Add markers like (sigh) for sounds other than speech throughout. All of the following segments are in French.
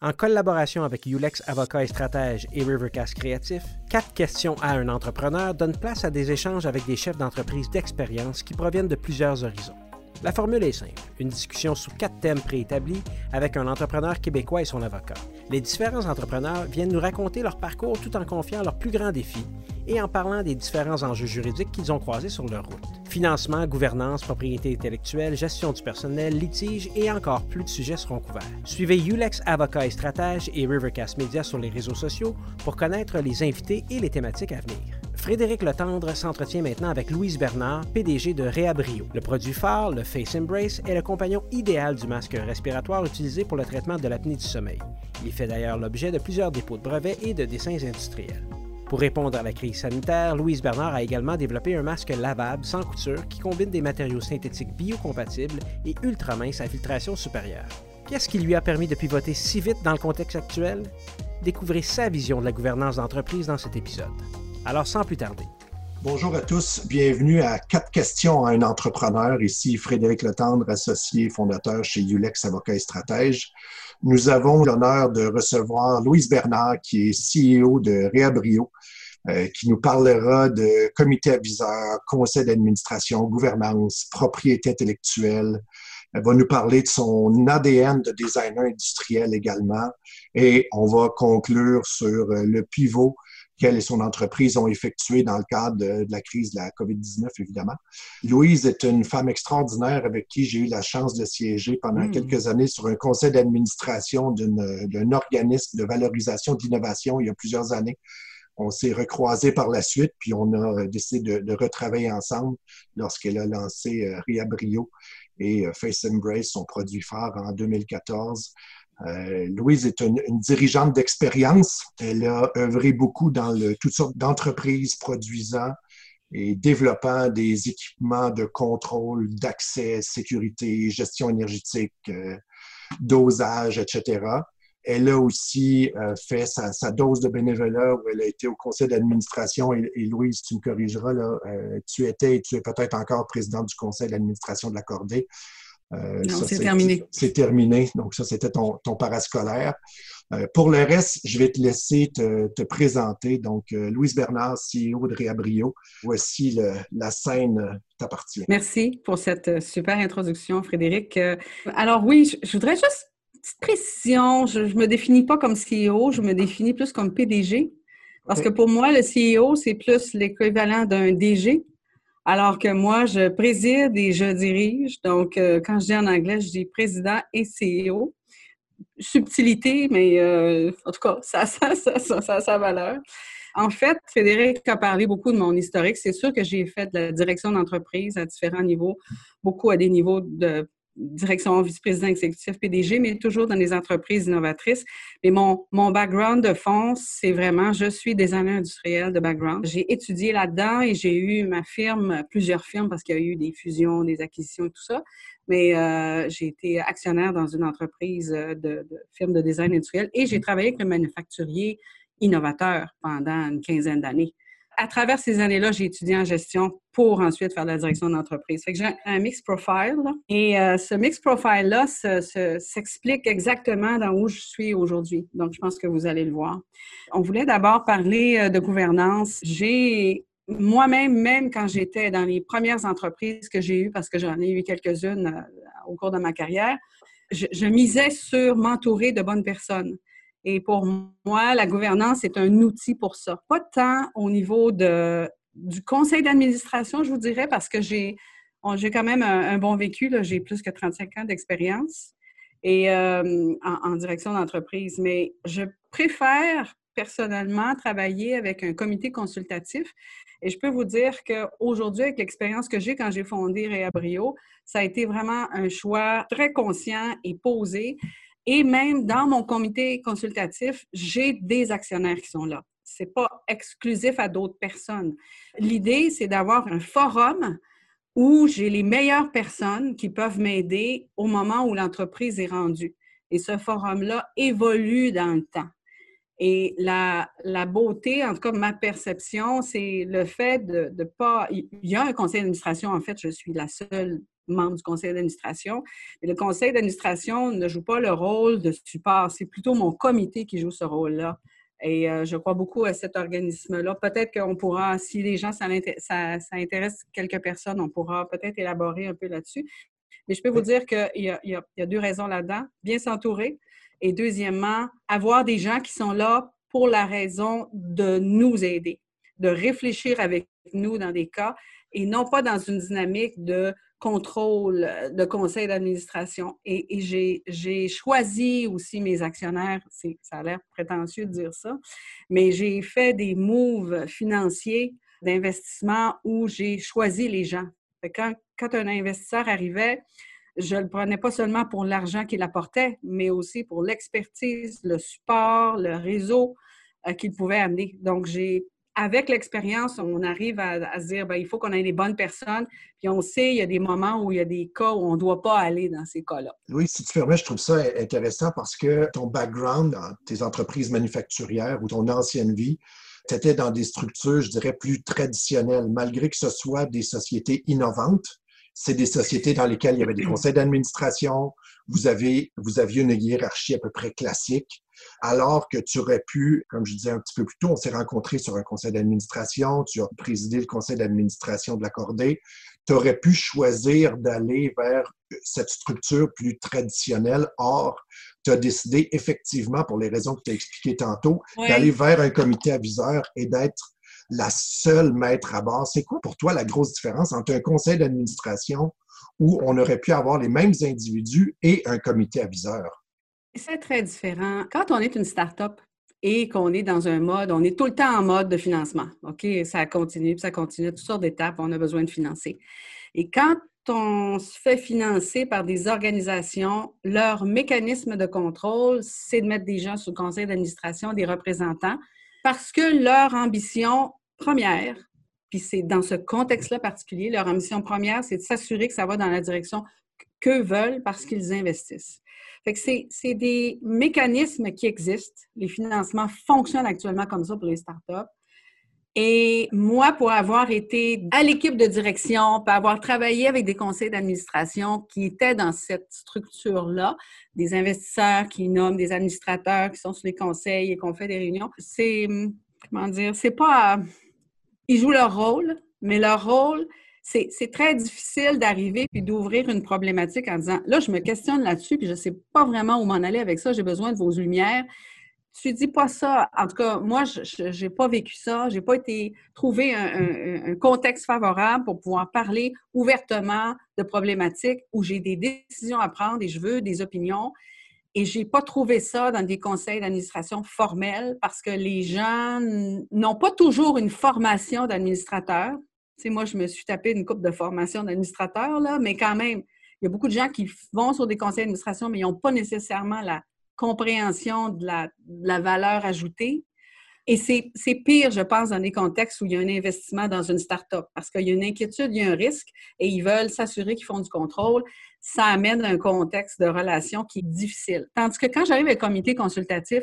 En collaboration avec Ulex Avocat et Stratège et Rivercast Créatif, quatre questions à un entrepreneur donnent place à des échanges avec des chefs d'entreprise d'expérience qui proviennent de plusieurs horizons. La formule est simple, une discussion sous quatre thèmes préétablis avec un entrepreneur québécois et son avocat. Les différents entrepreneurs viennent nous raconter leur parcours tout en confiant leurs plus grands défis et en parlant des différents enjeux juridiques qu'ils ont croisés sur leur route. Financement, gouvernance, propriété intellectuelle, gestion du personnel, litige et encore plus de sujets seront couverts. Suivez Ulex Avocat et Stratège et Rivercast Media sur les réseaux sociaux pour connaître les invités et les thématiques à venir. Frédéric Letendre s'entretient maintenant avec Louise Bernard, PDG de Réabrio. Le produit phare, le Face Embrace, est le compagnon idéal du masque respiratoire utilisé pour le traitement de l'apnée du sommeil. Il fait d'ailleurs l'objet de plusieurs dépôts de brevets et de dessins industriels. Pour répondre à la crise sanitaire, Louise Bernard a également développé un masque lavable sans couture qui combine des matériaux synthétiques biocompatibles et ultra minces à filtration supérieure. Qu'est-ce qui lui a permis de pivoter si vite dans le contexte actuel? Découvrez sa vision de la gouvernance d'entreprise dans cet épisode. Alors, sans plus tarder. Bonjour à tous, bienvenue à Quatre questions à un entrepreneur. Ici Frédéric Letendre, associé fondateur chez Ulex Avocat et Stratège. Nous avons l'honneur de recevoir Louise Bernard, qui est CEO de Réabrio, euh, qui nous parlera de comité aviseur, conseil d'administration, gouvernance, propriété intellectuelle. Elle va nous parler de son ADN de designer industriel également. Et on va conclure sur le pivot qu'elle et son entreprise ont effectué dans le cadre de, la crise de la COVID-19, évidemment. Louise est une femme extraordinaire avec qui j'ai eu la chance de siéger pendant hmm. quelques années sur un conseil d'administration d'un organisme de valorisation de l'innovation il y a plusieurs années. On s'est recroisés par la suite, puis on a décidé de, retravailler ensemble lorsqu'elle a lancé euh, Riabrio et euh, Face Embrace, son produit phare en 2014. Euh, Louise est une, dirigeante d'expérience. Elle a œuvré beaucoup dans le, toutes sortes d'entreprises produisant et développant des équipements de contrôle, d'accès, sécurité, gestion énergétique, euh, dosage, etc. Elle a aussi euh, fait sa, dose de bénévolat où elle a été au conseil d'administration. Et, Louise, tu me corrigeras, là, tu étais et tu es peut-être encore présidente du conseil d'administration de la Cordée. Euh, non, c'est terminé. C'est terminé. Donc, ça, c'était ton, ton parascolaire. Euh, pour le reste, je vais te laisser te, présenter. Donc, euh, Louise Bernard, CEO de Réabrio. Voici la scène t'appartient. Merci pour cette super introduction, Frédéric. alors oui, je, voudrais juste une petite précision. Je ne me définis pas comme CEO, je me définis plus comme PDG. Parce que pour moi, le CEO, c'est plus l'équivalent d'un DG. Alors que moi, je préside et je dirige. Donc, euh, quand je dis en anglais, je dis président et CEO. Subtilité, mais euh, en tout cas, ça, a sa valeur. En fait, Frédéric a parlé beaucoup de mon historique. C'est sûr que j'ai fait de la direction d'entreprise à différents niveaux, beaucoup à des niveaux de direction vice-président exécutif PDG, mais toujours dans les entreprises innovatrices. Mais mon, mon background de fond, c'est vraiment, je suis designer industriel de background. J'ai étudié là-dedans et j'ai eu ma firme, plusieurs firmes parce qu'il y a eu des fusions, des acquisitions et tout ça. Mais euh, j'ai été actionnaire dans une entreprise de, de firme de design industriel et j'ai travaillé avec le manufacturier innovateur pendant une quinzaine d'années à travers ces années-là, j'ai étudié en gestion pour ensuite faire la direction d'entreprise. Fait que j'ai un mix profile. et euh, ce mix profile-là s'explique exactement dans où je suis aujourd'hui. Donc, je pense que vous allez le voir. On voulait d'abord parler euh, de gouvernance. J'ai moi-même, même quand j'étais dans les premières entreprises que j'ai eues, parce que j'en ai eu quelques-unes euh, au cours de ma carrière, je misais sur m'entourer de bonnes personnes. Et pour moi, la gouvernance est un outil pour ça. Pas tant au niveau de, du conseil d'administration, je vous dirais, parce que j'ai quand même un, bon vécu. J'ai plus que 35 ans d'expérience euh, en, direction d'entreprise. Mais je préfère personnellement travailler avec un comité consultatif. Et je peux vous dire qu'aujourd'hui, avec l'expérience que j'ai quand j'ai fondé Réabrio, ça a été vraiment un choix très conscient et posé. Et même dans mon comité consultatif, j'ai des actionnaires qui sont là. Ce n'est pas exclusif à d'autres personnes. L'idée, c'est d'avoir un forum où j'ai les meilleures personnes qui peuvent m'aider au moment où l'entreprise est rendue. Et ce forum-là évolue dans le temps. Et la, la, beauté, en tout cas ma perception, c'est le fait de ne pas... Il y a un conseil d'administration, en fait, je suis la seule membre du conseil d'administration. Mais le conseil d'administration ne joue pas le rôle de support. C'est plutôt mon comité qui joue ce rôle-là. Et euh, je crois beaucoup à cet organisme-là. Peut-être qu'on pourra, si les gens, ça, intéresse quelques personnes, on pourra peut-être élaborer un peu là-dessus. Mais je peux vous dire qu'il y, y, a deux raisons là-dedans. Bien s'entourer. Et deuxièmement, avoir des gens qui sont là pour la raison de nous aider, de réfléchir avec nous dans des cas et non pas dans une dynamique de contrôle de conseil d'administration. Et, j'ai choisi aussi mes actionnaires, ça a l'air prétentieux de dire ça, mais j'ai fait des moves financiers d'investissement où j'ai choisi les gens. Quand, un investisseur arrivait, je le prenais pas seulement pour l'argent qu'il apportait, mais aussi pour l'expertise, le support, le réseau euh, qu'il pouvait amener. Donc, j'ai avec l'expérience, on arrive à, se dire, ben, il faut qu'on ait les bonnes personnes. Puis on sait, il y a des moments où il y a des cas où on ne doit pas aller dans ces cas-là. Oui, si tu permets, je trouve ça intéressant parce que ton background tes entreprises manufacturières ou ton ancienne vie, tu étais dans des structures, je dirais, plus traditionnelles, malgré que ce soit des sociétés innovantes. C'est des sociétés dans lesquelles il y avait des (clears throat) conseils d'administration, vous, avez, vous aviez une hiérarchie à peu près classique. Alors que tu aurais pu, comme je disais un petit peu plus tôt, on s'est rencontrés sur un conseil d'administration, tu as présidé le conseil d'administration de l'accordé, tu aurais pu choisir d'aller vers cette structure plus traditionnelle. Or, tu as décidé effectivement, pour les raisons que tu as expliquées tantôt, d'aller vers un comité aviseur et d'être la seule maître à bord. C'est quoi pour toi la grosse différence entre un conseil d'administration où on aurait pu avoir les mêmes individus et un comité aviseur? C'est très différent. Quand on est une start-up et qu'on est dans un mode, on est tout le temps en mode de financement. OK, ça continue, ça continue, toutes sortes d'étapes, on a besoin de financer. Et quand on se fait financer par des organisations, leur mécanisme de contrôle, c'est de mettre des gens sous le conseil d'administration, des représentants, parce que leur ambition première, puis c'est dans ce contexte-là particulier, leur ambition première, c'est de s'assurer que ça va dans la direction qu'eux veulent parce qu'ils investissent c'est des mécanismes qui existent. Les financements fonctionnent actuellement comme ça pour les startups. Et moi, pour avoir été à l'équipe de direction, pour avoir travaillé avec des conseils d'administration qui étaient dans cette structure-là, des investisseurs qui nomment des administrateurs qui sont sur les conseils et qu'on fait des réunions, c'est, comment dire, c'est pas... Ils jouent leur rôle, mais leur rôle, c'est très difficile d'arriver puis d'ouvrir une problématique en disant là, je me questionne là-dessus, puis je ne sais pas vraiment où m'en aller avec ça, j'ai besoin de vos lumières. Tu dis pas ça. En tout cas, moi, je n'ai pas vécu ça. Je n'ai pas été trouvé un, contexte favorable pour pouvoir parler ouvertement de problématiques où j'ai des décisions à prendre et je veux des opinions. Et je n'ai pas trouvé ça dans des conseils d'administration formels parce que les gens n'ont pas toujours une formation d'administrateur sais, moi, je me suis tapé une coupe de formation d'administrateur, là, mais quand même, il y a beaucoup de gens qui vont sur des conseils d'administration, mais ils n'ont pas nécessairement la compréhension de la, valeur ajoutée. Et c'est pire, je pense, dans des contextes où il y a un investissement dans une start-up, parce qu'il y a une inquiétude, il y a un risque, et ils veulent s'assurer qu'ils font du contrôle. Ça amène un contexte de relation qui est difficile. Tandis que quand j'arrive à un comité consultatif,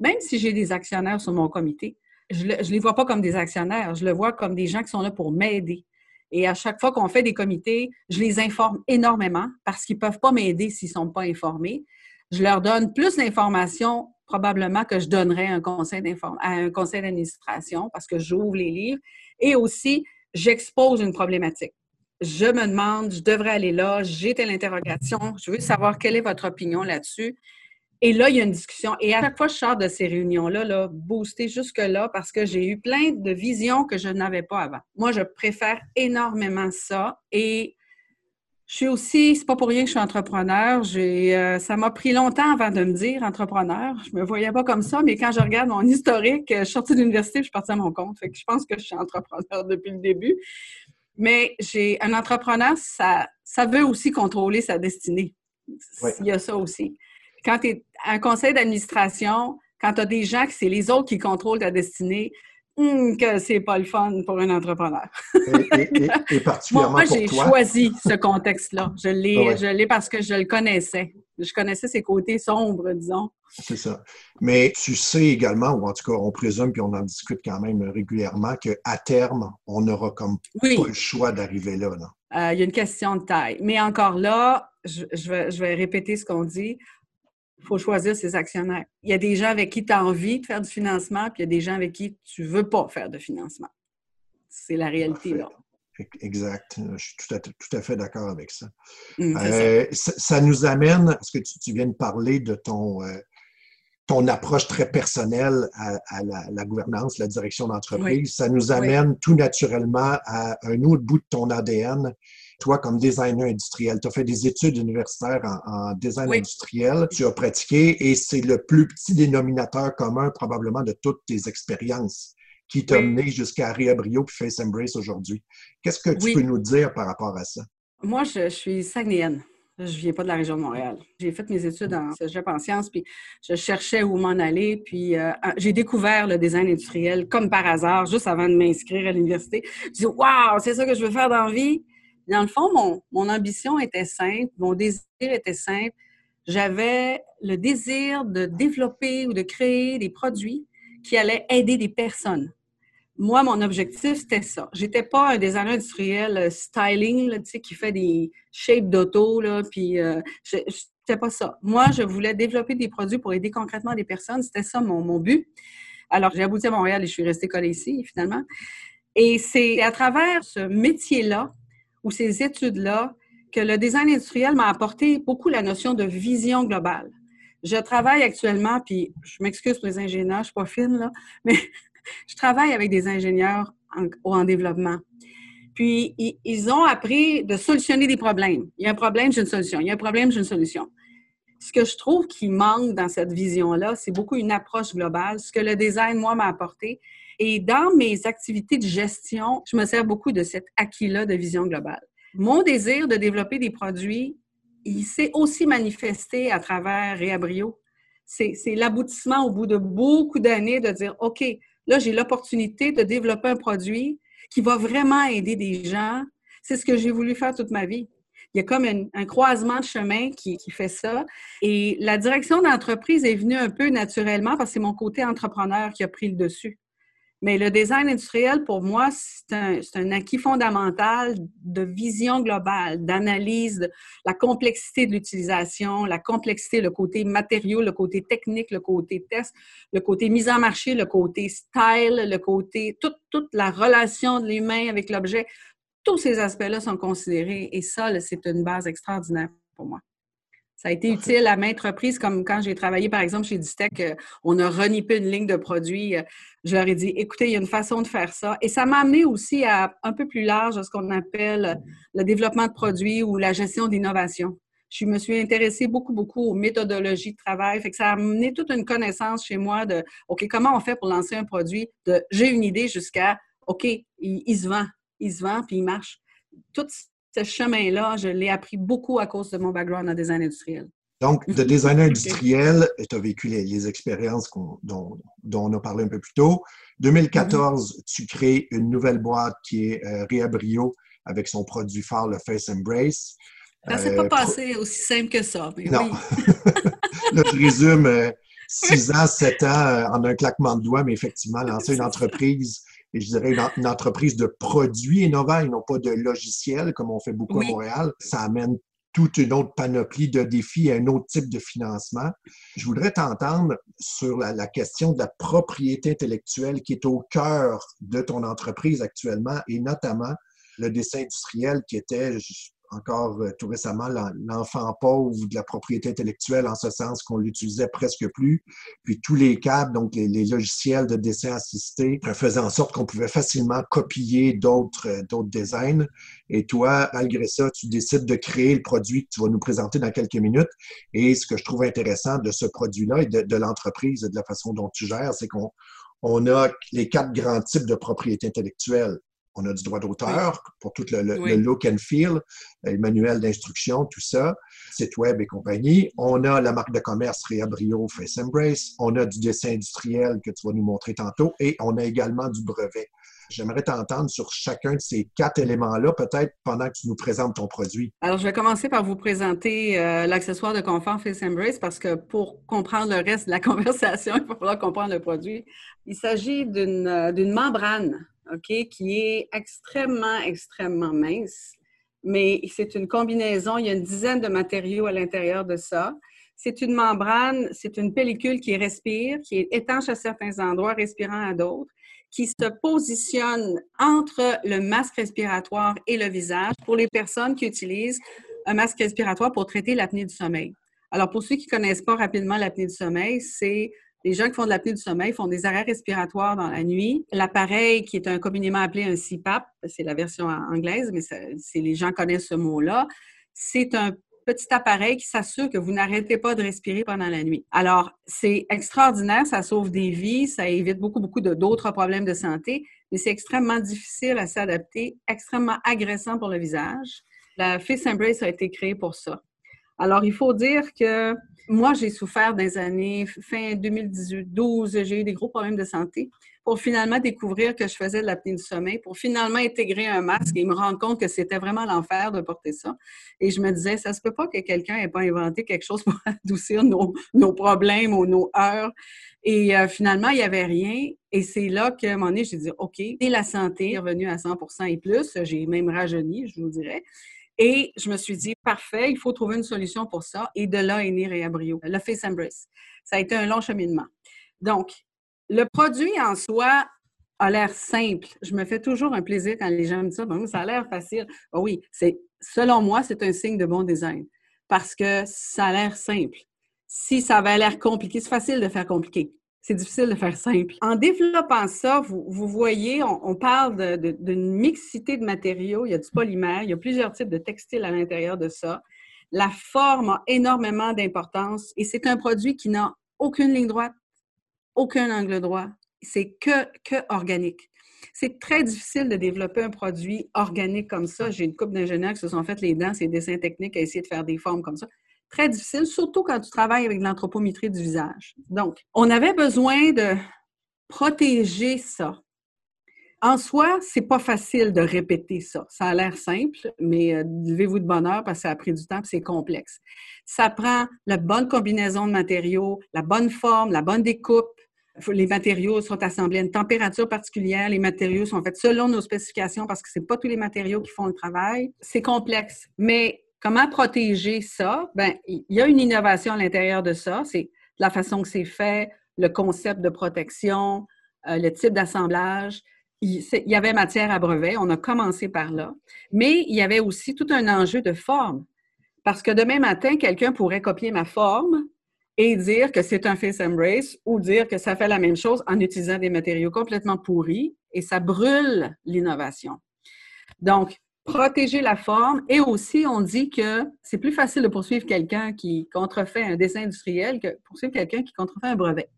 même si j'ai des actionnaires sur mon comité, je ne les vois pas comme des actionnaires, je le vois comme des gens qui sont là pour m'aider. Et à chaque fois qu'on fait des comités, je les informe énormément parce qu'ils ne peuvent pas m'aider s'ils ne sont pas informés. Je leur donne plus d'informations probablement que je donnerais un conseil à un conseil d'administration parce que j'ouvre les livres. Et aussi, j'expose une problématique. Je me demande, je devrais aller là, j'ai telle interrogation, je veux savoir quelle est votre opinion là-dessus. Et là, il y a une discussion. Et à chaque fois, je sors de ces réunions-là, là, boosté jusque-là, parce que j'ai eu plein de visions que je n'avais pas avant. Moi, je préfère énormément ça. Et je suis aussi, c'est pas pour rien que je suis entrepreneur. J'ai, euh, ça m'a pris longtemps avant de me dire entrepreneur. Je me voyais pas comme ça, mais quand je regarde mon historique, je suis sortie de l'université, je suis partie à mon compte. Fait que je pense que je suis entrepreneur depuis le début. Mais j'ai un entrepreneur, ça, ça veut aussi contrôler sa destinée. Il y a ça aussi quand tu es un conseil d'administration, quand tu as des gens que c'est les autres qui contrôlent ta destinée, hum, que c'est pas le fun pour un entrepreneur. et, (laughs) particulièrement moi, j'ai choisi ce contexte-là. Je l'ai, ah je l'ai parce que je le connaissais. je connaissais ses côtés sombres, disons. C'est ça. Mais tu sais également, ou en tout cas, on présume, puis on en discute quand même régulièrement, qu'à terme, on n'aura comme pas le choix d'arriver là. Euh, il y a une question de taille. Mais encore là, je, vais, je vais répéter ce qu'on dit. Il faut choisir ses actionnaires. Il y a des gens avec qui tu as envie de faire du financement, puis il y a des gens avec qui tu ne veux pas faire de financement. C'est la réalité, là. Exact. Je suis tout à, fait d'accord avec ça. Mmh, euh, ça. nous amène, parce que tu, viens de parler de ton, euh, ton approche très personnelle à, la, gouvernance, la direction d'entreprise. Ça nous amène tout naturellement à un autre bout de ton ADN. Toi, comme designer industriel, tu as fait des études universitaires en, en design industriel, tu as pratiqué et c'est le plus petit dénominateur commun probablement de toutes tes expériences qui t'a mené jusqu'à Ria Brio puis Face Embrace aujourd'hui. Qu'est-ce que tu peux nous dire par rapport à ça? Moi, je, suis sagnéenne. Je ne viens pas de la région de Montréal. J'ai fait mes études en cégep en sciences, puis je cherchais où m'en aller. Puis euh, j'ai découvert le design industriel comme par hasard, juste avant de m'inscrire à l'université. Je dis Waouh, c'est ça que je veux faire dans la vie. Dans le fond, mon, ambition était simple, mon désir était simple. J'avais le désir de développer ou de créer des produits qui allaient aider des personnes moi, mon objectif, c'était ça. J'étais pas un designer industriel euh, styling, sais, qui fait des shapes d'auto, là, puis euh, c'était pas ça. Moi, je voulais développer des produits pour aider concrètement des personnes. C'était ça mon, mon but. Alors, j'ai abouti à Montréal et je suis restée collée ici, finalement. Et c'est à travers ce métier-là ou ces études-là que le design industriel m'a apporté beaucoup la notion de vision globale. Je travaille actuellement, puis je m'excuse pour les ingénieurs, je suis pas fine, là, mais (laughs) je travaille avec des ingénieurs en, développement. Puis, ils ont appris de solutionner des problèmes. Il y a un problème, j'ai une solution. Il y a un problème, j'ai une solution. Ce que je trouve qui manque dans cette vision-là, c'est beaucoup une approche globale, ce que le design, moi, m'a apporté. Et dans mes activités de gestion, je me sers beaucoup de cet acquis-là de vision globale. Mon désir de développer des produits, il s'est aussi manifesté à travers Réabrio. C'est l'aboutissement au bout de beaucoup d'années de dire, OK, Là, j'ai l'opportunité de développer un produit qui va vraiment aider des gens. C'est ce que j'ai voulu faire toute ma vie. Il y a comme un, croisement de chemin qui, qui, fait ça. Et la direction d'entreprise est venue un peu naturellement parce que c'est mon côté entrepreneur qui a pris le dessus. Mais le design industriel, pour moi, c'est un, acquis fondamental de vision globale, d'analyse de la complexité de l'utilisation, la complexité, le côté matériaux, le côté technique, le côté test, le côté mise en marché, le côté style, le côté, toute, toute la relation de l'humain avec l'objet. Tous ces aspects-là sont considérés et ça, c'est une base extraordinaire pour moi. Ça a été utile à maintes reprises, comme quand j'ai travaillé, par exemple, chez Distech, euh, on a renippé une ligne de produits. Euh, je leur ai dit, écoutez, il y a une façon de faire ça. Et ça m'a amené aussi à un peu plus large à ce qu'on appelle le développement de produits ou la gestion d'innovation. Je me suis intéressée beaucoup, beaucoup aux méthodologies de travail. Fait que ça a amené toute une connaissance chez moi de, OK, comment on fait pour lancer un produit de j'ai une idée jusqu'à, OK, il, il se vend, il se vend, puis il marche. Tout ce chemin-là, je l'ai appris beaucoup à cause de mon background en design industriel. Donc, (laughs) de designer industriel, tu as vécu les, expériences dont, on a parlé un peu plus tôt. 2014, mm-hmm. tu crées une nouvelle boîte qui est euh, Réabrio avec son produit phare, le Face Embrace. Ça ne s'est pas euh, passé aussi simple que ça. Mais non. Oui. (laughs) Là, je résume euh, (laughs) six ans, sept ans en un claquement de doigts, mais effectivement, lancer une entreprise et je dirais une, entreprise de produits innovants et non pas de logiciels comme on fait beaucoup à Montréal. Ça amène toute une autre panoplie de défis et un autre type de financement. Je voudrais t'entendre sur la, la, question de la propriété intellectuelle qui est au cœur de ton entreprise actuellement et notamment le dessin industriel qui était encore euh, tout récemment l'enfant pauvre de la propriété intellectuelle en ce sens qu'on l'utilisait presque plus. Puis tous les câbles, donc les, logiciels de dessin assisté, faisaient en sorte qu'on pouvait facilement copier d'autres euh, d'autres designs. Et toi, malgré ça, tu décides de créer le produit que tu vas nous présenter dans quelques minutes. Et ce que je trouve intéressant de ce produit-là et de, l'entreprise et de la façon dont tu gères, c'est qu'on on a les quatre grands types de propriété intellectuelle on a du droit d'auteur pour tout le, look and feel, le manuel d'instruction, tout ça, site web et compagnie. On a la marque de commerce Réa Brio Face Embrace. On a du dessin industriel que tu vas nous montrer tantôt et on a également du brevet. J'aimerais t'entendre sur chacun de ces quatre éléments-là, peut-être pendant que tu nous présentes ton produit. Alors, je vais commencer par vous présenter euh, l'accessoire de confort Face Embrace parce que pour comprendre le reste de la (laughs) conversation, il va falloir comprendre le produit. Il s'agit d'une euh, membrane, Qui est extrêmement, extrêmement mince, mais c'est une combinaison. Il y a une dizaine de matériaux à l'intérieur de ça. C'est une membrane, c'est une pellicule qui respire, qui est étanche à certains endroits, respirant à d'autres qui se positionne entre le masque respiratoire et le visage pour les personnes qui utilisent un masque respiratoire pour traiter l'apnée du sommeil. Alors, pour ceux qui ne connaissent pas rapidement l'apnée du sommeil, c'est les gens qui font de l'apnée du sommeil font des arrêts respiratoires dans la nuit. L'appareil, qui est un communément appelé un CPAP, c'est la version anglaise, mais les gens connaissent ce mot-là, c'est un petit appareil qui s'assure que vous n'arrêtez pas de respirer pendant la nuit. Alors, c'est extraordinaire, ça sauve des vies, ça évite beaucoup, beaucoup d'autres problèmes de santé, mais c'est extrêmement difficile à s'adapter, extrêmement agressant pour le visage. La Face Embrace a été créée pour ça. Alors, il faut dire que moi, j'ai souffert des années fin 2018-12, j'ai eu des gros problèmes de santé pour finalement découvrir que je faisais de l'apnée du sommeil, pour finalement intégrer un masque et me rendre compte que c'était vraiment l'enfer de porter ça. Et je me disais, ça se peut pas que quelqu'un ait pas inventé quelque chose pour (laughs) adoucir nos, problèmes ou nos heures. Et euh, finalement, il n'y avait rien. Et c'est là qu'à un moment donné, j'ai dit, OK, et la santé est revenue à 100% et plus. J'ai même rajeuni, je vous dirais. Et je me suis dit, parfait, il faut trouver une solution pour ça. Et de là est né Réabrio, le Face Embrace. Ça a été un long cheminement. Donc, le produit en soi a l'air simple. Je me fais toujours un plaisir quand les gens me disent ça. ça a l'air facile. Ah oui, c'est selon moi, c'est un signe de bon design parce que ça a l'air simple. Si ça avait l'air compliqué, c'est facile de faire compliqué. C'est difficile de faire simple. En développant ça, vous, voyez, on, parle d'une mixité de matériaux. Il y a du polymère, il y a plusieurs types de textiles à l'intérieur de ça. La forme a énormément d'importance et c'est un produit qui n'a aucune ligne droite, aucun angle droit. C'est que, que organique. C'est très difficile de développer un produit organique comme ça. J'ai une couple d'ingénieurs qui se sont fait les dents, ces dessins techniques à essayer de faire des formes comme ça. Très difficile, surtout quand tu travailles avec l'anthropométrie du visage. Donc, on avait besoin de protéger ça. En soi, c'est pas facile de répéter ça. Ça a l'air simple, mais euh, levez-vous de bonheur parce que ça a pris du temps et c'est complexe. Ça prend la bonne combinaison de matériaux, la bonne forme, la bonne découpe, les matériaux sont assemblés à une température particulière. Les matériaux sont faits selon nos spécifications parce que ce pas tous les matériaux qui font le travail. C'est complexe. Mais comment protéger ça? Ben, il y a une innovation à l'intérieur de ça. C'est la façon que c'est fait, le concept de protection, euh, le type d'assemblage. Il, il y avait matière à brevet. On a commencé par là. Mais il y avait aussi tout un enjeu de forme. Parce que demain matin, quelqu'un pourrait copier ma forme, et dire que c'est un face embrace ou dire que ça fait la même chose en utilisant des matériaux complètement pourris et ça brûle l'innovation. Donc, protéger la forme et aussi on dit que c'est plus facile de poursuivre quelqu'un qui contrefait un dessin industriel que poursuivre quelqu'un qui contrefait un brevet.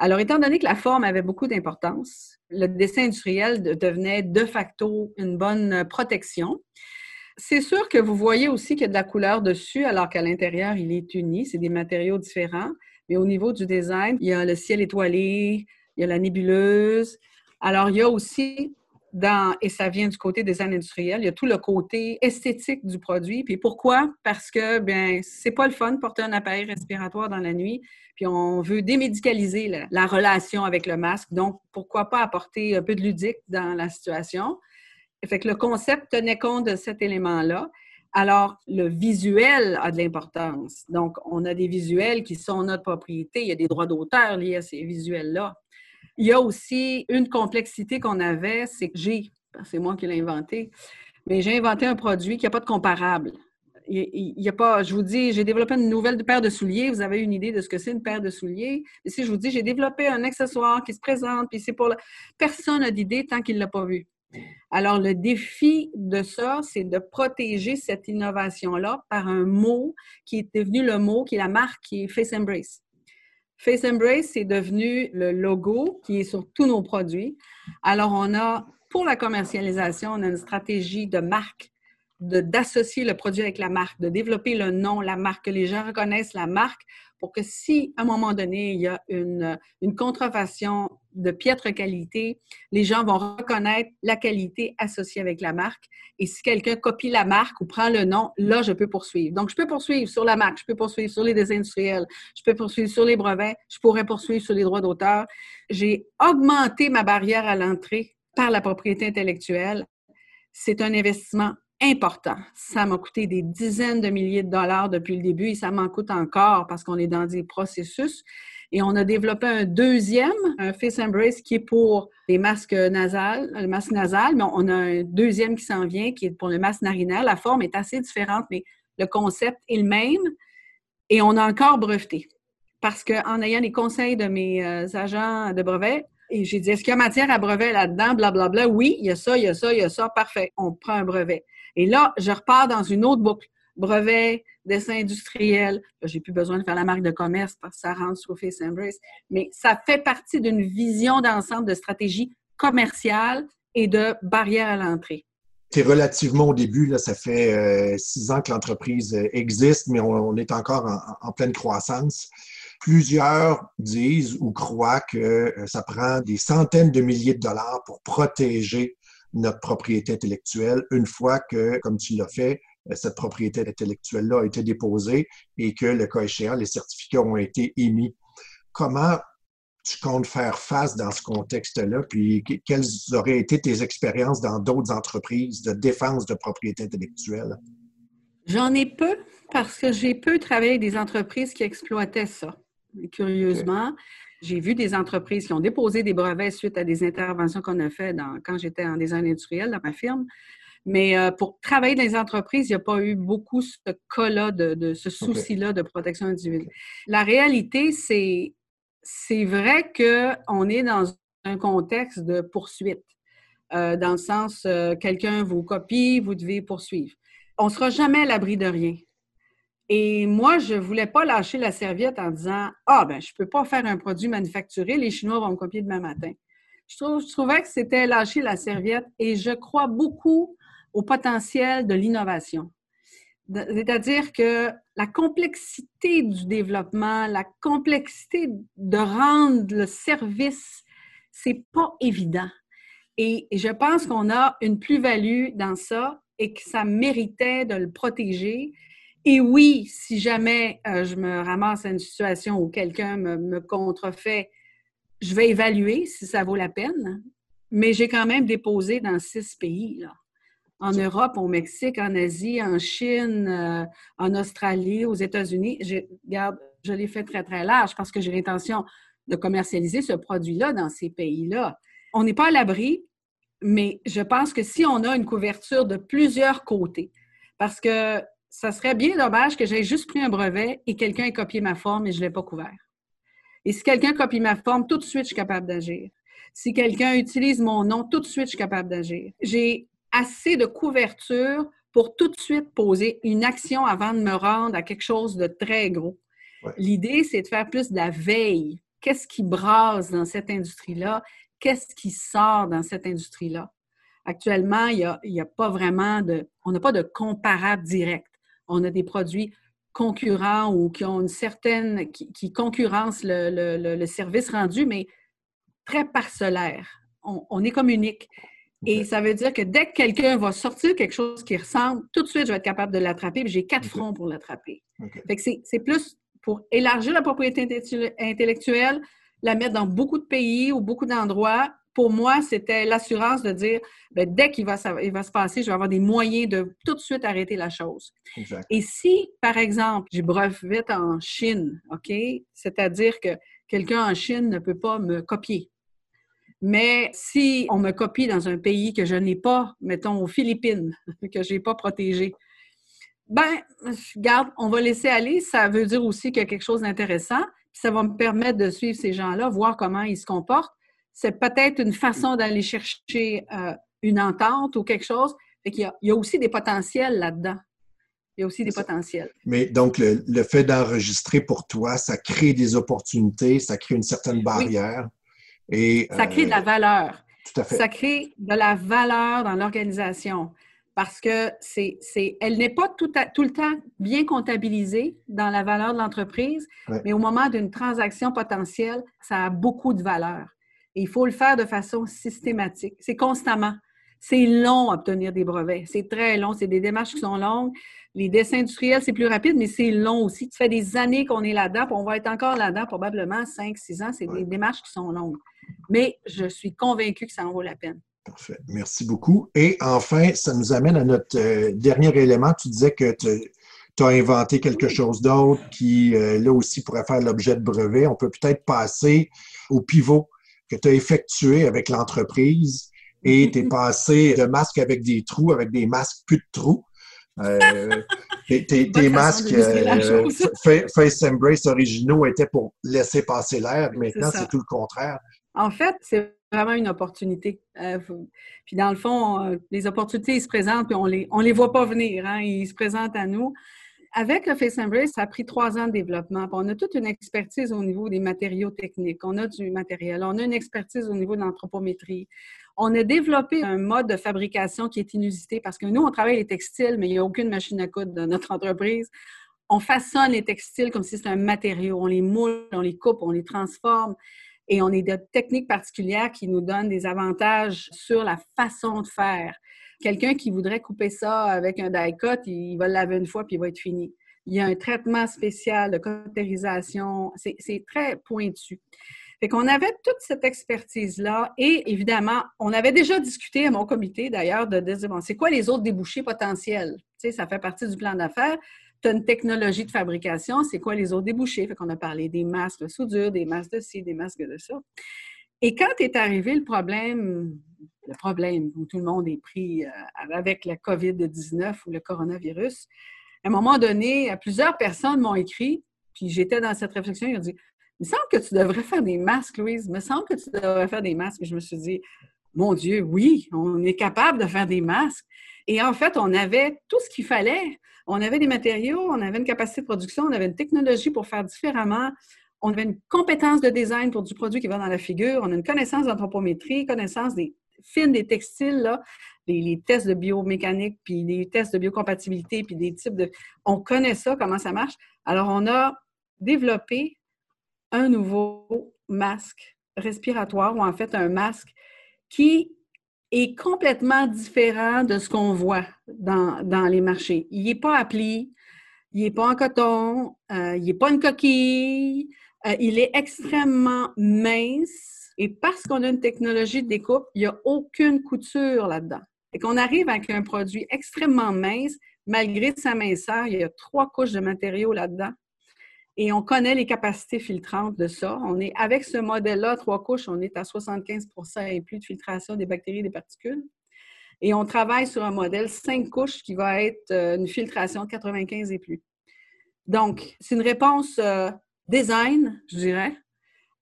Alors, étant donné que la forme avait beaucoup d'importance, le dessin industriel devenait de facto une bonne protection. C'est sûr que vous voyez aussi qu'il y a de la couleur dessus, alors qu'à l'intérieur, il est uni. C'est des matériaux différents. Mais au niveau du design, il y a le ciel étoilé, il y a la nébuleuse. Alors, il y a aussi et ça vient du côté design industriel, il y a tout le côté esthétique du produit. Puis pourquoi? Parce que, ben, c'est pas le fun de porter un appareil respiratoire dans la nuit. Puis on veut démédicaliser la, la relation avec le masque. Donc, pourquoi pas apporter un peu de ludique dans la situation? Fait que le concept tenait compte de cet élément-là. Alors, le visuel a de l'importance. Donc, on a des visuels qui sont notre propriété. Il y a des droits d'auteur liés à ces visuels-là. Il y a aussi une complexité qu'on avait, c'est que j'ai, c'est moi qui l'ai inventé, mais j'ai inventé un produit qui n'a pas de comparable. Il n'y a pas, je vous dis, j'ai développé une nouvelle paire de souliers. Vous avez une idée de ce que c'est une paire de souliers. Et si je vous dis, j'ai développé un accessoire qui se présente, puis c'est pour la... personne n'a d'idée tant qu'il ne l'a pas vu. Alors, le défi de ça, c'est de protéger cette innovation-là par un mot qui est devenu le mot, qui est la marque, qui est Face Embrace. Face Embrace, c'est devenu le logo qui est sur tous nos produits. Alors, on a, pour la commercialisation, on a une stratégie de marque d'associer le produit avec la marque, de développer le nom, la marque, que les gens reconnaissent la marque pour que si, à un moment donné, il y a une, une contrefaçon de piètre qualité, les gens vont reconnaître la qualité associée avec la marque. Et si quelqu'un copie la marque ou prend le nom, là, je peux poursuivre. Donc, je peux poursuivre sur la marque, je peux poursuivre sur les désindustriels, industriels, je peux poursuivre sur les brevets, je pourrais poursuivre sur les droits d'auteur. J'ai augmenté ma barrière à l'entrée par la propriété intellectuelle. C'est un investissement important. Ça m'a coûté des dizaines de milliers de dollars depuis le début et ça m'en coûte encore parce qu'on est dans des processus. Et on a développé un deuxième, un Face Embrace, qui est pour les masques nasales, le masque nasal, mais on a un deuxième qui s'en vient, qui est pour le masque narinaire. La forme est assez différente, mais le concept est le même. Et on a encore breveté. Parce qu'en ayant les conseils de mes euh, agents de brevet, et j'ai dit, est-ce qu'il y a matière à brevet là-dedans? Blablabla. Oui, il y a ça, il y a ça, il y a ça. Parfait. On prend un brevet. Et là, je repars dans une autre boucle. Brevet, dessin industriel. J'ai plus besoin de faire la marque de commerce parce que ça rentre sur Face Embrace. Mais ça fait partie d'une vision d'ensemble de stratégie commerciale et de barrière à l'entrée. C'est relativement au début, là, ça fait euh, six ans que l'entreprise euh, existe, mais on, est encore en, pleine croissance. Plusieurs disent ou croient que euh, ça prend des centaines de milliers de dollars pour protéger notre propriété intellectuelle une fois que, comme tu l'as fait, euh, cette propriété intellectuelle-là a été déposée et que, le cas échéant, les certificats ont été émis. Comment tu comptes faire face dans ce contexte-là? Puis, quelles auraient été tes expériences dans d'autres entreprises de défense de propriété intellectuelle? J'en ai peu parce que j'ai peu travaillé avec des entreprises qui exploitaient ça. Curieusement, j'ai vu des entreprises qui ont déposé des brevets suite à des interventions qu'on a faites quand j'étais en design industriel dans ma firme. Mais euh, pour travailler dans les entreprises, il n'y a pas eu beaucoup ce cas-là, de, ce souci-là de protection individuelle. La réalité, c'est, c'est vrai qu'on est dans un contexte de poursuite, euh, dans le sens, euh, quelqu'un vous copie, vous devez poursuivre. On ne sera jamais à l'abri de rien. Et moi, je ne voulais pas lâcher la serviette en disant Ah, ben, je ne peux pas faire un produit manufacturé, les Chinois vont me copier demain matin. Je, je trouvais que c'était lâcher la serviette et je crois beaucoup au potentiel de l'innovation. C'est-à-dire que la complexité du développement, la complexité de rendre le service, c'est pas évident. Et je pense qu'on a une plus-value dans ça et que ça méritait de le protéger et oui, si jamais euh, je me ramasse à une situation où quelqu'un me, contrefait, je vais évaluer si ça vaut la peine. Mais j'ai quand même déposé dans six pays, En Europe, au Mexique, en Asie, en Chine, euh, en Australie, aux États-Unis. Je, je l'ai fait très, très large parce que j'ai l'intention de commercialiser ce produit-là dans ces pays-là. On n'est pas à l'abri, mais je pense que si on a une couverture de plusieurs côtés, parce que ça serait bien dommage que j'aie juste pris un brevet et quelqu'un ait copié ma forme et je ne l'ai pas couvert. Et si quelqu'un copie ma forme, tout de suite, je suis capable d'agir. Si quelqu'un utilise mon nom, tout de suite, je suis capable d'agir. J'ai assez de couverture pour tout de suite poser une action avant de me rendre à quelque chose de très gros. L'idée, c'est de faire plus de la veille. Qu'est-ce qui brasse dans cette industrie-là? Qu'est-ce qui sort dans cette industrie-là? Actuellement, il n'y a, a, pas vraiment de... On n'a pas de comparable direct on a des produits concurrents ou qui ont une certaine, qui, concurrencent le, service rendu, mais très parcellaire. On, est comme unique. Et ça veut dire que dès que quelqu'un va sortir quelque chose qui ressemble, tout de suite, je vais être capable de l'attraper, j'ai quatre fronts pour l'attraper. c'est plus pour élargir la propriété intellectuelle, la mettre dans beaucoup de pays ou beaucoup d'endroits, pour moi, c'était l'assurance de dire, ben, dès qu'il va, il va se passer, je vais avoir des moyens de tout de suite arrêter la chose. Et si, par exemple, je brevette en Chine, OK, c'est-à-dire que quelqu'un en Chine ne peut pas me copier. Mais si on me copie dans un pays que je n'ai pas, mettons aux Philippines, (laughs) que je n'ai pas protégé, ben, garde, on va laisser aller. Ça veut dire aussi qu'il y a quelque chose d'intéressant. Ça va me permettre de suivre ces gens-là, voir comment ils se comportent c'est peut-être une façon d'aller chercher euh, une entente ou quelque chose. il, y a, aussi des potentiels là-dedans. Il y a aussi des potentiels. Mais donc, le, fait d'enregistrer pour toi, ça crée des opportunités, ça crée une certaine barrière. Et, ça crée de la euh, valeur. Tout à fait. Ça crée de la valeur dans l'organisation. parce que c'est, elle n'est pas tout, tout, le temps bien comptabilisée dans la valeur de l'entreprise, mais au moment d'une transaction potentielle, ça a beaucoup de valeur. Et il faut le faire de façon systématique. C'est constamment. C'est long obtenir des brevets. C'est très long. C'est des démarches qui sont longues. Les dessins industriels, c'est plus rapide, mais c'est long aussi. Ça fait des années qu'on est là-dedans, puis on va être encore là-dedans probablement 5, 6 ans. C'est des démarches qui sont longues. Mais je suis convaincue que ça en vaut la peine. Parfait. Merci beaucoup. Et enfin, ça nous amène à notre euh, dernier élément. Tu disais que tu as inventé quelque chose d'autre qui, euh, là aussi, pourrait faire l'objet de brevet. On peut peut-être passer au pivot que tu as effectué avec l'entreprise et tu es passé de masques avec des trous avec des masques plus de trous. Euh, tes, masques euh, Face Embrace originaux étaient pour laisser passer l'air. Maintenant, c'est tout le contraire. En fait, c'est vraiment une opportunité. Euh, puis dans le fond, les opportunités, ils se présentent, puis on les, on les voit pas venir. Hein, ils se présentent à nous. Avec le Face Embrace, ça a pris trois ans de développement. on a toute une expertise au niveau des matériaux techniques. On a du matériel. On a une expertise au niveau de l'anthropométrie. On a développé un mode de fabrication qui est inusité parce que nous, on travaille les textiles, mais il n'y a aucune machine à coudre dans notre entreprise. On façonne les textiles comme si c'était un matériau. On les moule, on les coupe, on les transforme. Et on est de techniques particulières qui nous donnent des avantages sur la façon de faire. Quelqu'un qui voudrait couper ça avec un die-cut, il va le laver une fois puis il va être fini. Il y a un traitement spécial de cautérisation. C'est très pointu. Fait qu'on avait toute cette expertise-là et évidemment, on avait déjà discuté à mon comité d'ailleurs de dire, c'est quoi les autres débouchés potentiels? Tu sais, ça fait partie du plan d'affaires. Tu as une technologie de fabrication, c'est quoi les autres débouchés? Fait qu'on a parlé des masques de soudure, des masques de ci, des masques de ça. Et quand est arrivé le problème, le problème où tout le monde est pris euh, avec la COVID-19 ou le coronavirus, à un moment donné, plusieurs personnes m'ont écrit, puis j'étais dans cette réflexion, ils ont dit il me semble que tu devrais faire des masques, Louise. Il me semble que tu devrais faire des masques. Et je me suis dit, mon Dieu, oui, on est capable de faire des masques. Et en fait, on avait tout ce qu'il fallait. On avait des matériaux, on avait une capacité de production, on avait une technologie pour faire différemment. On avait une compétence de design pour du produit qui va dans la figure. On a une connaissance d'anthropométrie, connaissance des fines des textiles, là, les, tests de biomécanique, puis les tests de biocompatibilité, puis des types de... On connaît ça, comment ça marche. Alors, on a développé un nouveau masque respiratoire ou en fait un masque qui est complètement différent de ce qu'on voit dans, les marchés. Il n'est pas appli, il n'est pas en coton, euh, il n'est pas une coquille, euh, il est extrêmement mince et parce qu'on a une technologie de découpe, il n'y a aucune couture là-dedans. Et qu'on arrive avec un produit extrêmement mince, malgré sa minceur, il y a trois couches de matériaux là-dedans et on connaît les capacités filtrantes de ça. On est avec ce modèle-là, trois couches, on est à 75% et plus de filtration des bactéries et des particules. Et on travaille sur un modèle cinq couches qui va être euh, une filtration de 95 et plus. Donc, c'est une réponse euh, design, je dirais,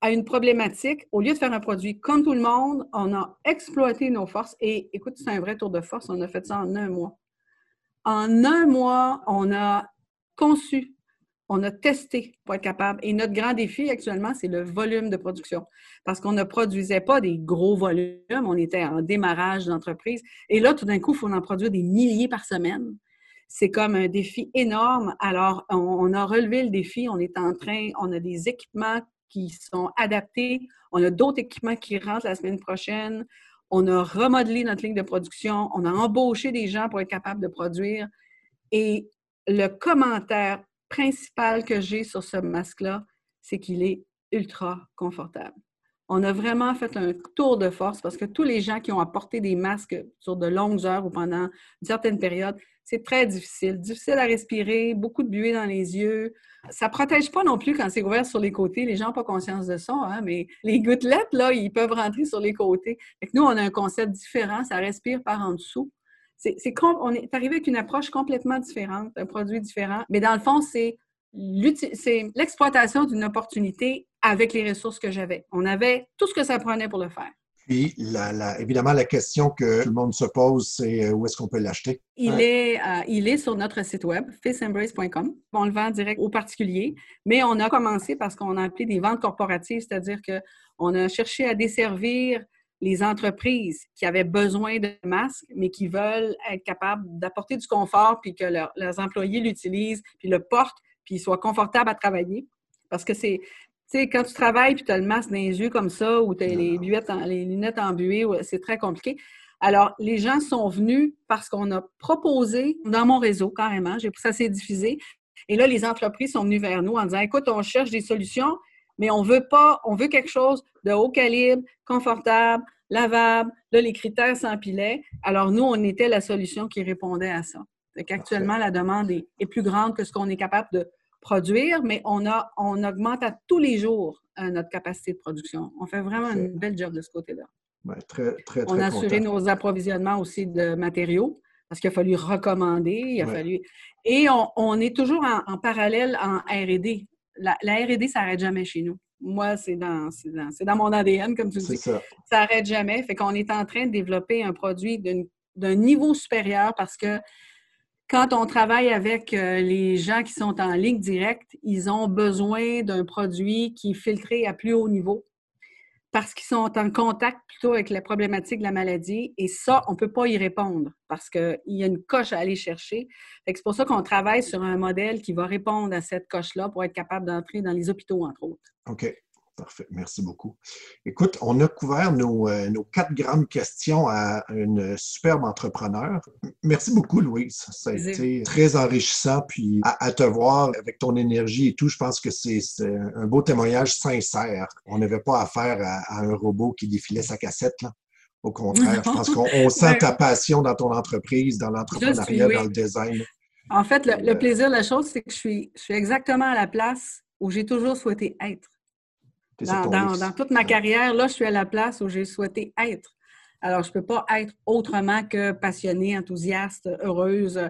à une problématique. Au lieu de faire un produit comme tout le monde, on a exploité nos forces. Et écoute, c'est un vrai tour de force. On a fait ça en un mois. En un mois, on a conçu on a testé pour être capable. Et notre grand défi actuellement, c'est le volume de production. Parce qu'on ne produisait pas des gros volumes, on était en démarrage d'entreprise. Et là, tout d'un coup, il faut en produire des milliers par semaine. C'est comme un défi énorme. Alors, on, a relevé le défi. On est en train, on a des équipements qui sont adaptés. On a d'autres équipements qui rentrent la semaine prochaine. On a remodelé notre ligne de production. On a embauché des gens pour être capable de produire. Et le commentaire principal que j'ai sur ce masque-là, c'est qu'il est ultra confortable. On a vraiment fait un tour de force parce que tous les gens qui ont apporté des masques sur de longues heures ou pendant une certaine période, c'est très difficile. Difficile à respirer, beaucoup de buée dans les yeux. Ça ne protège pas non plus quand c'est ouvert sur les côtés. Les gens n'ont pas conscience de ça, hein, mais les gouttelettes, là, ils peuvent rentrer sur les côtés. nous, on a un concept différent. Ça respire par en dessous. C'est, on est arrivé avec une approche complètement différente, un produit différent. Mais dans le fond, c'est, l'exploitation d'une opportunité avec les ressources que j'avais. On avait tout ce que ça prenait pour le faire. Puis, évidemment, la question que tout le monde se pose, c'est euh, où est-ce qu'on peut l'acheter? Il, est, euh, il est sur notre site web, faceembrace.com. On le vend direct aux particuliers, mais on a commencé parce qu'on a appelé des ventes corporatives, c'est-à-dire qu'on a cherché à desservir les entreprises qui avaient besoin de masques, mais qui veulent être capables d'apporter du confort, puis que leurs employés l'utilisent, puis le portent, puis soient confortables à travailler. Parce que c'est, tu sais, quand tu travailles, puis tu as le masque dans les yeux comme ça, ou tu as les, lunettes, les lunettes embuées, c'est très compliqué. Alors, les gens sont venus parce qu'on a proposé dans mon réseau, carrément, j'ai ça s'est diffusé. Et là, les entreprises sont venues vers nous en disant, écoute, on cherche des solutions, mais on veut pas, on veut quelque chose de haut calibre, confortable, lavable. Là, les critères s'empilaient. Alors, nous, on était la solution qui répondait à ça. Actuellement, la demande est, plus grande que ce qu'on est capable de produire, mais on, a, on augmente à tous les jours euh, notre capacité de production. On fait vraiment une belle job de ce côté-là. très, très, on a assuré nos approvisionnements aussi de matériaux parce qu'il a fallu recommander, il a fallu... Et on, est toujours en, parallèle en R&D. La, la R&D s'arrête jamais chez nous. Moi, c'est dans, dans, dans, mon ADN, comme tu dis. Ça n'arrête jamais. Fait qu'on est en train de développer un produit d'un niveau supérieur parce que quand on travaille avec euh, les gens qui sont en ligne directe, ils ont besoin d'un produit qui est filtré à plus haut niveau parce qu'ils sont en contact plutôt avec la problématique de la maladie. Et ça, on ne peut pas y répondre parce qu'il y a une coche à aller chercher. C'est pour ça qu'on travaille sur un modèle qui va répondre à cette coche-là pour être capable d'entrer dans les hôpitaux, entre autres. OK. Parfait, merci beaucoup. Écoute, on a couvert nos, euh, quatre grandes questions à une superbe entrepreneur. Merci beaucoup, Louise. Ça a été très enrichissant. Puis à, te voir avec ton énergie et tout, je pense que c'est un beau témoignage sincère. On n'avait pas affaire à, un robot qui défilait sa cassette. Là. Au contraire, je pense qu'on sent (laughs) ta passion dans ton entreprise, dans l'entrepreneuriat, dans le design. En fait, le, euh, plaisir de la chose, c'est que je suis, je suis exactement à la place où j'ai toujours souhaité être. Dans, toute ma carrière, là, je suis à la place où j'ai souhaité être. Alors, je ne peux pas être autrement que passionnée, enthousiaste, heureuse.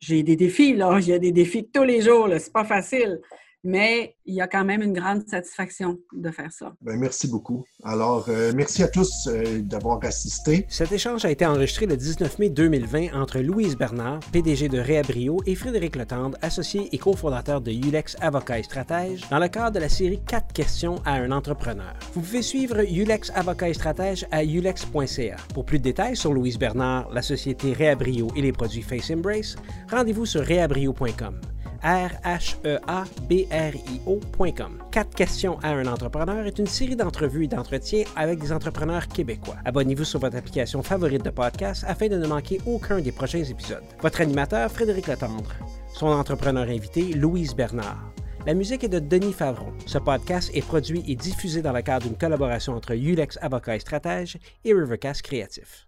J'ai des défis, là. (laughs) Il y a des défis tous les jours, là. C'est pas facile mais il y a quand même une grande satisfaction de faire ça. Bien, merci beaucoup. Alors, euh, merci à tous euh, d'avoir assisté. Cet échange a été enregistré le 19 mai 2020 entre Louise Bernard, PDG de Réabrio, et Frédéric Letendre, associé et cofondateur de Ulex Avocat et Stratège, dans le cadre de la série 4 questions à un entrepreneur. Vous pouvez suivre Ulex Avocat et Stratège à ulex.ca. Pour plus de détails sur Louise Bernard, la société Réabrio et les produits Face Embrace, rendez-vous sur réabrio.com. R-H-E-A-B-R-I-O.com. Quatre questions à un entrepreneur est une série d'entrevues et d'entretiens avec des entrepreneurs québécois. Abonnez-vous sur votre application favorite de podcast afin de ne manquer aucun des prochains épisodes. Votre animateur, Frédéric Letendre. Son entrepreneur invité, Louise Bernard. La musique est de Denis Favron. Ce podcast est produit et diffusé dans le cadre d'une collaboration entre Ulex Avocat et Stratège et Rivercast Créatif.